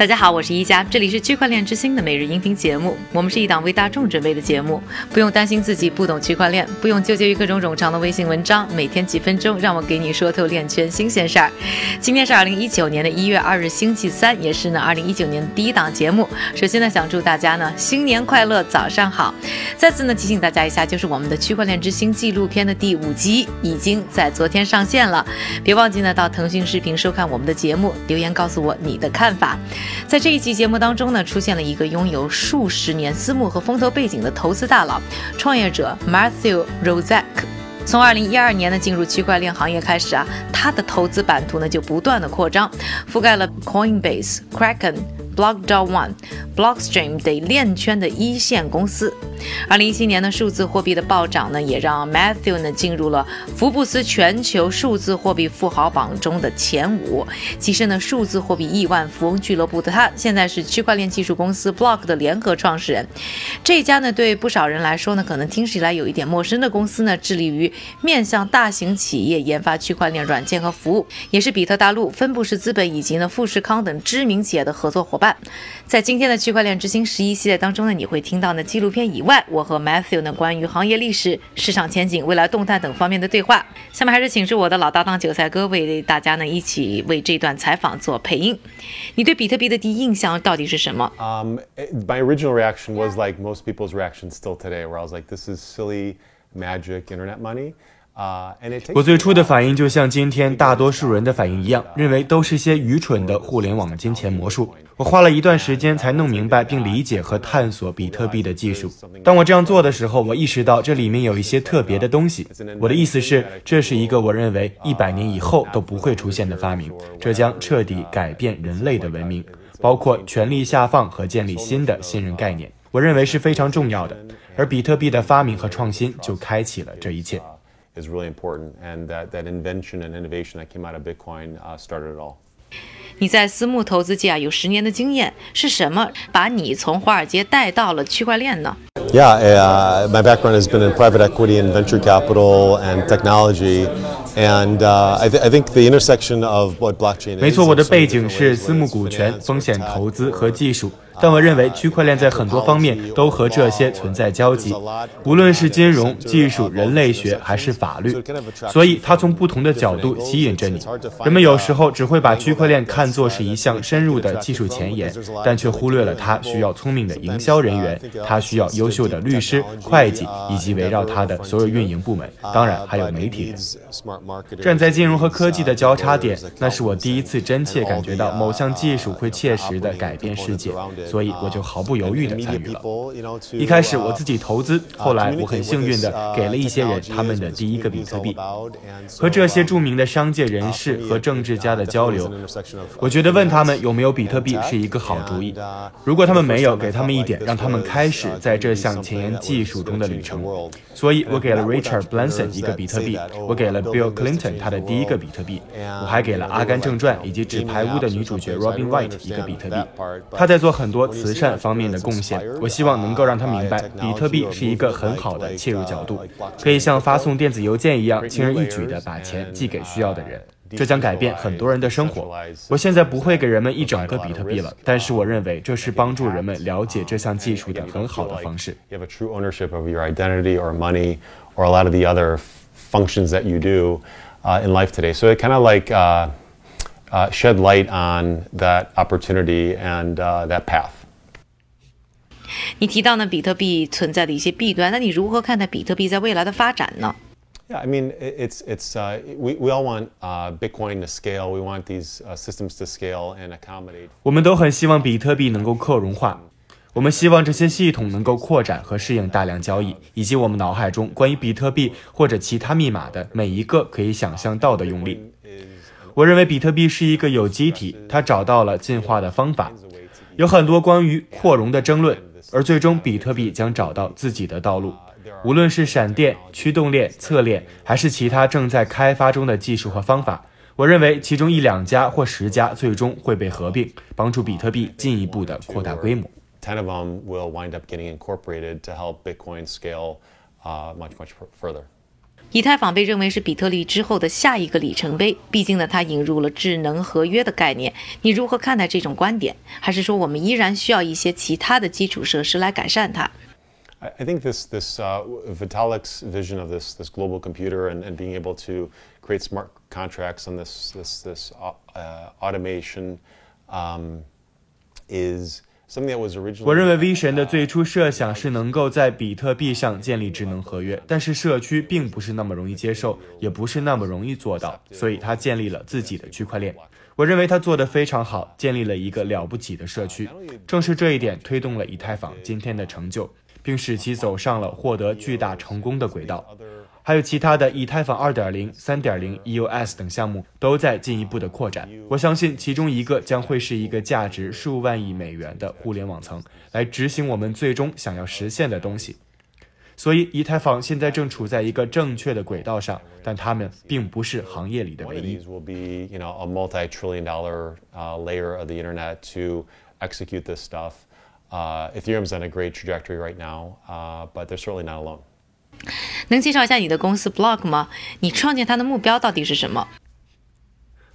大家好，我是一加，这里是区块链之星的每日音频节目。我们是一档为大众准备的节目，不用担心自己不懂区块链，不用纠结于各种冗长的微信文章，每天几分钟，让我给你说透链圈新鲜事儿。今天是二零一九年的一月二日，星期三，也是呢二零一九年第一档节目。首先呢，想祝大家呢新年快乐，早上好。再次呢提醒大家一下，就是我们的区块链之星纪录片的第五集已经在昨天上线了，别忘记呢到腾讯视频收看我们的节目，留言告诉我你的看法。在这一期节目当中呢，出现了一个拥有数十年私募和风投背景的投资大佬、创业者 Matthew Rozek。从二零一二年呢进入区块链行业开始啊，他的投资版图呢就不断的扩张，覆盖了 Coinbase、Kraken。Block Dot One、Blockstream 等链圈的一线公司。二零一七年的数字货币的暴涨呢，也让 Matthew 呢进入了福布斯全球数字货币富豪榜中的前五，跻身呢数字货币亿万富翁俱乐部的他，现在是区块链技术公司 Block 的联合创始人。这家呢，对不少人来说呢，可能听起来有一点陌生的公司呢，致力于面向大型企业研发区块链软件和服务，也是比特大陆、分布式资本以及呢富士康等知名企业的合作伙伴。在今天的区块链之星十一系列当中呢，你会听到呢纪录片以外，我和 Matthew 呢关于行业历史、市场前景、未来动态等方面的对话。下面还是请出我的老搭档韭菜哥为大家呢一起为这段采访做配音。你对比特币的第一印象到底是什么？Um, my original reaction was like most people's reaction still today, where I was like, "This is silly magic internet money." 我最初的反应就像今天大多数人的反应一样，认为都是些愚蠢的互联网金钱魔术。我花了一段时间才弄明白并理解和探索比特币的技术。当我这样做的时候，我意识到这里面有一些特别的东西。我的意思是，这是一个我认为一百年以后都不会出现的发明，这将彻底改变人类的文明，包括权力下放和建立新的信任概念。我认为是非常重要的。而比特币的发明和创新就开启了这一切。is really important, and that that invention and innovation that came out of Bitcoin uh, started it all. 你在私募投资界啊有十年的经验，是什么把你从华尔街带到了区块链呢？Yeah, uh, my background has been in private equity and venture capital and technology, and uh, I, th I think the intersection of what blockchain. 没错，我的背景是私募股权、风险投资和技术。 但我认为区块链在很多方面都和这些存在交集，无论是金融技术、人类学还是法律，所以它从不同的角度吸引着你。人们有时候只会把区块链看作是一项深入的技术前沿，但却忽略了它需要聪明的营销人员，它需要优秀的律师、会计以及围绕它的所有运营部门，当然还有媒体人。站在金融和科技的交叉点，那是我第一次真切感觉到某项技术会切实的改变世界。所以我就毫不犹豫地参与了。一开始我自己投资，后来我很幸运地给了一些人他们的第一个比特币。和这些著名的商界人士和政治家的交流，我觉得问他们有没有比特币是一个好主意。如果他们没有，给他们一点，让他们开始在这项前沿技术中的旅程。所以我给了 Richard Branson 一个比特币，我给了 Bill Clinton 他的第一个比特币，我还给了《阿甘正传》以及《纸牌屋》的女主角 Robin White 一个比特币。他在做很多。慈善方面的贡献，我希望能够让他明白，比特币是一个很好的切入角度，可以像发送电子邮件一样，轻而易举地把钱寄给需要的人。这将改变很多人的生活。我现在不会给人们一整个比特币了，但是我认为这是帮助人们了解这项技术的很好的方式。Uh, shed light on that opportunity and uh, that path. 你提到呢，比特币存在的一些弊端，那你如何看待比特币在未来的发展呢？Yeah, I mean, it's it's uh, we we all want uh, Bitcoin to scale. We want these uh, systems to scale and accommodate. 我们都很希望比特币能够扩容化。我们希望这些系统能够扩展和适应大量交易，以及我们脑海中关于比特币或者其他密码的每一个可以想象到的用例。我认为比特币是一个有机体，它找到了进化的方法。有很多关于扩容的争论，而最终比特币将找到自己的道路。无论是闪电、驱动链、侧链，还是其他正在开发中的技术和方法，我认为其中一两家或十家最终会被合并，帮助比特币进一步的扩大规模。Ten of them will wind up getting incorporated to help Bitcoin scale much much further. 以太坊被认为是比特币之后的下一个里程碑，毕竟呢，它引入了智能合约的概念。你如何看待这种观点？还是说我们依然需要一些其他的基础设施来改善它？I think this this uh, Vitalik's vision of this this global computer and, and being able to create smart contracts on this this this uh, automation um, is 我认为 V 神的最初设想是能够在比特币上建立智能合约，但是社区并不是那么容易接受，也不是那么容易做到，所以他建立了自己的区块链。我认为他做得非常好，建立了一个了不起的社区。正是这一点推动了以太坊今天的成就，并使其走上了获得巨大成功的轨道。还有其他的以太坊2.0、3.0、EOS 等项目都在进一步的扩展。我相信其中一个将会是一个价值数万亿美元的互联网层，来执行我们最终想要实现的东西。所以，以太坊现在正处在一个正确的轨道上，但他们并不是行业里的唯一。Ethereum's on a great trajectory right now, but they're certainly not alone. 能介绍一下你的公司 Block 吗？你创建它的目标到底是什么？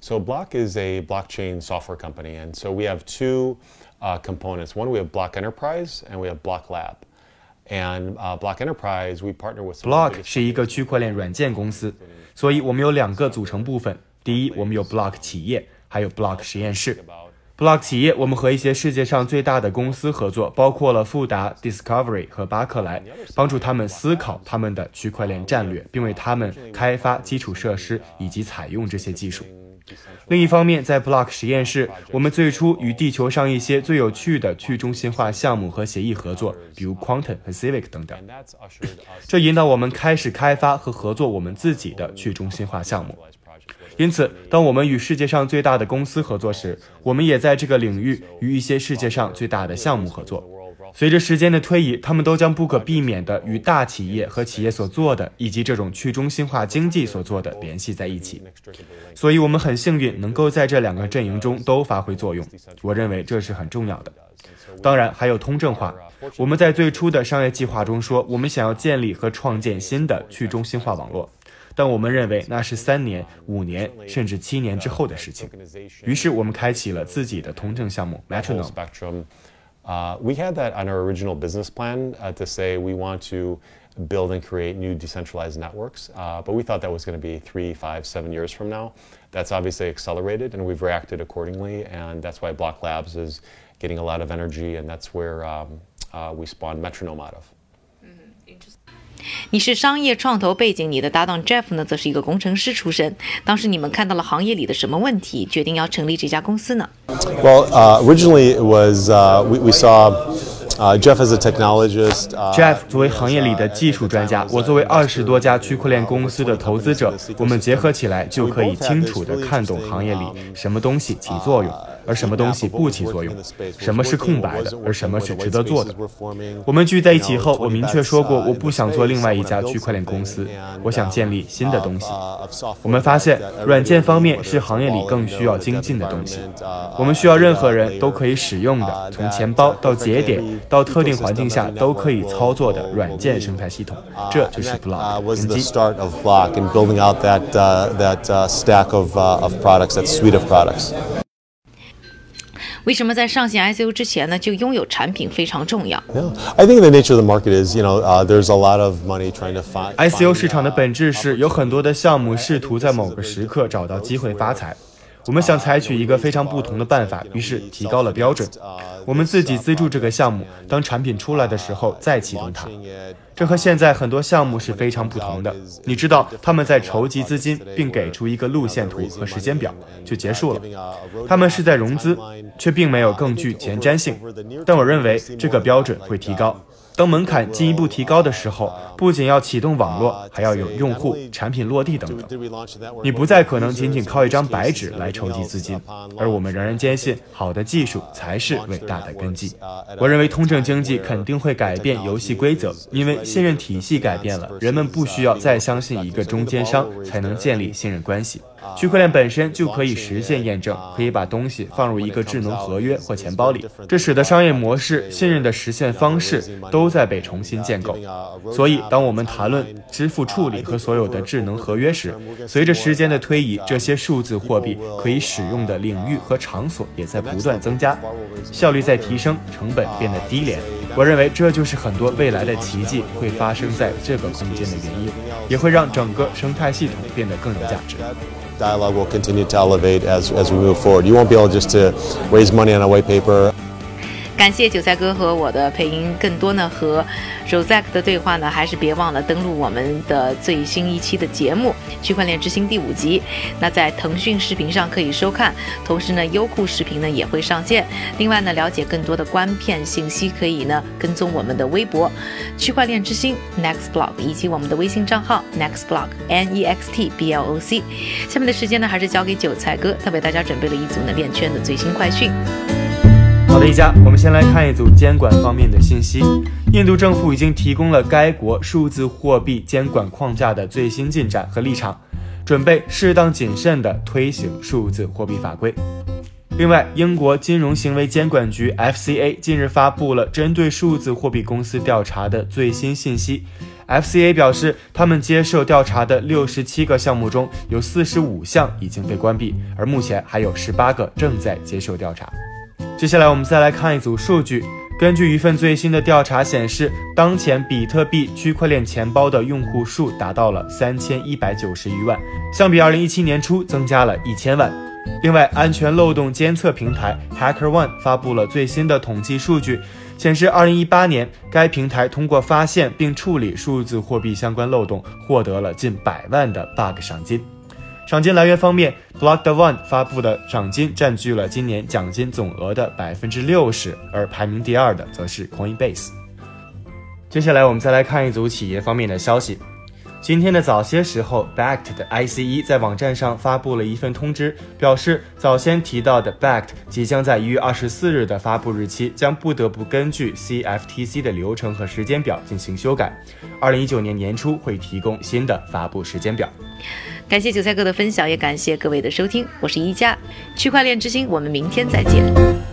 So Block is a blockchain software company, and so we have two uh, components. One, we have Block Enterprise, and we have Block Lab. And uh, Block Enterprise, we partner with. Block 是一个区块链软件公司，所以我们有两个组成部分。第一，我们有 Block 企业，还有 Block 实验室。 Block 企业，我们和一些世界上最大的公司合作，包括了富达、Discovery 和巴克莱，帮助他们思考他们的区块链战略，并为他们开发基础设施以及采用这些技术。另一方面，在 Block 实验室，我们最初与地球上一些最有趣的去中心化项目和协议合作，比如 Quantum 和 Civic 等等。这引导我们开始开发和合作我们自己的去中心化项目。因此，当我们与世界上最大的公司合作时，我们也在这个领域与一些世界上最大的项目合作。随着时间的推移，他们都将不可避免地与大企业和企业所做的，以及这种去中心化经济所做的联系在一起。所以，我们很幸运能够在这两个阵营中都发挥作用。我认为这是很重要的。当然，还有通证化。我们在最初的商业计划中说，我们想要建立和创建新的去中心化网络。但我们认为那是三年、五年甚至七年之后的事情。于是我们开启了自己的通证项目 Metronome。Uh, we had that on our original business plan uh, to say we want to build and create new decentralized networks, uh, but we thought that was going to be three, five, seven years from now. That's obviously accelerated, and we've reacted accordingly, and that's why Block Labs is getting a lot of energy, and that's where um, uh, we spawned Metronome out of. 你是商业创投背景，你的搭档 Jeff 呢，则是一个工程师出身。当时你们看到了行业里的什么问题，决定要成立这家公司呢？Well, uh, originally it was uh, we we saw. Uh, Jeff as a technologist. Uh, Jeff 作为行业里的技术专家，我作为二十多家区块链公司的投资者，我们结合起来就可以清楚地看懂行业里什么东西起作用。而什么东西不起作用？什么是空白的？而什么是值得做的？我们聚在一起后，我明确说过，我不想做另外一家区块链公司，我想建立新的东西。我们发现，软件方面是行业里更需要精进的东西。我们需要任何人都可以使用的，从钱包到节点到特定环境下都可以操作的软件生态系统。这就是 Block 根基。为什么在上线 ICO 之前呢，就拥有产品非常重要？Yeah, I think the nature of the market is, you know, uh, there's a lot of money trying to find. ICO 市场的本质是有很多的项目试图在某个时刻找到机会发财。我们想采取一个非常不同的办法，于是提高了标准。我们自己资助这个项目，当产品出来的时候再启动它。这和现在很多项目是非常不同的。你知道，他们在筹集资金并给出一个路线图和时间表就结束了。他们是在融资，却并没有更具前瞻性。但我认为这个标准会提高。当门槛进一步提高的时候，不仅要启动网络，还要有用户、产品落地等等。你不再可能仅仅靠一张白纸来筹集资金，而我们仍然坚信，好的技术才是伟大的根基。我认为通证经济肯定会改变游戏规则，因为信任体系改变了，人们不需要再相信一个中间商才能建立信任关系。区块链本身就可以实现验证，可以把东西放入一个智能合约或钱包里，这使得商业模式、信任的实现方式都在被重新建构。所以，当我们谈论支付处理和所有的智能合约时，随着时间的推移，这些数字货币可以使用的领域和场所也在不断增加，效率在提升，成本变得低廉。我认为这就是很多未来的奇迹会发生在这个空间的原因，也会让整个生态系统变得更有价值。Dialogue will continue to elevate as as we move forward. You won't be able just to raise money on a white paper. 感谢韭菜哥和我的配音，更多呢和 Rosek 的对话呢，还是别忘了登录我们的最新一期的节目《区块链之星》第五集。那在腾讯视频上可以收看，同时呢优酷视频呢也会上线。另外呢了解更多的观片信息，可以呢跟踪我们的微博“区块链之星 Next Block” 以及我们的微信账号 Next Block N E X T B L O C。下面的时间呢还是交给韭菜哥，他为大家准备了一组呢链圈的最新快讯。好的，一家，我们先来看一组监管方面的信息。印度政府已经提供了该国数字货币监管框架的最新进展和立场，准备适当谨慎地推行数字货币法规。另外，英国金融行为监管局 FCA 近日发布了针对数字货币公司调查的最新信息。FCA 表示，他们接受调查的六十七个项目中有四十五项已经被关闭，而目前还有十八个正在接受调查。接下来我们再来看一组数据。根据一份最新的调查显示，当前比特币区块链钱包的用户数达到了三千一百九十余万，相比二零一七年初增加了一千万。另外，安全漏洞监测平台 HackerOne 发布了最新的统计数据，显示二零一八年该平台通过发现并处理数字货币相关漏洞，获得了近百万的 bug 赏金。赏金来源方面，Block the One 发布的赏金占据了今年奖金总额的百分之六十，而排名第二的则是 Coinbase。接下来我们再来看一组企业方面的消息。今天的早些时候，Backed 的 ICE 在网站上发布了一份通知，表示早先提到的 Backed 即将在一月二十四日的发布日期将不得不根据 CFTC 的流程和时间表进行修改，二零一九年年初会提供新的发布时间表。感谢韭菜哥的分享，也感谢各位的收听。我是一加区块链之星，我们明天再见。